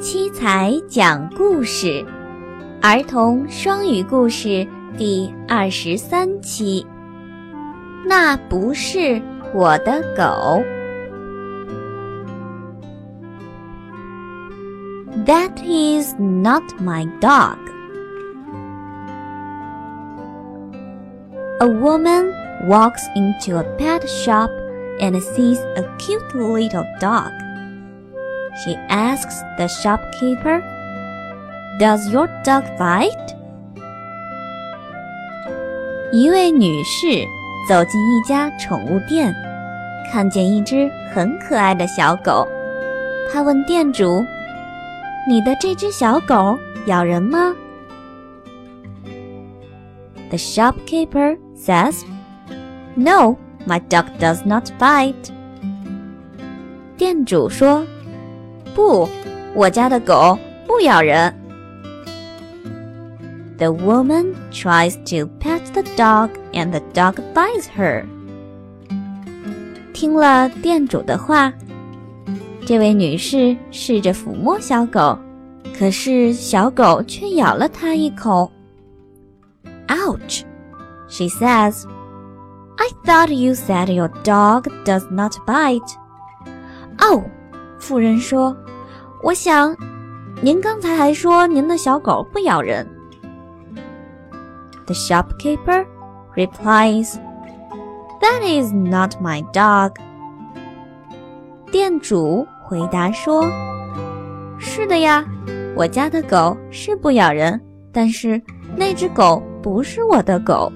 七彩讲故事，儿童双语故事第二十三期。那不是我的狗。That is not my dog. A woman walks into a pet shop and sees a cute little dog. She asks the shopkeeper, Does your dog bite? 一位女士走进一家宠物店，看见一只很可爱的小狗。她问店主：“你的这只小狗咬人吗？” The shopkeeper says, "No, my dog does not bite." 店主说：“ 不，我家的狗不咬人。” The woman tries to pet the dog, and the dog bites her. 听了店主的话，这位女士试着抚摸小狗，可是小狗却咬了她一口。Ouch! She says, I thought you said your dog does not bite. 哦， 妇人说，我想，您刚才还说您的小狗不咬人。The shopkeeper replies, That is not my dog. 店主回答说：“是的呀，我家的狗是不咬人，但是那只狗不是我的狗。”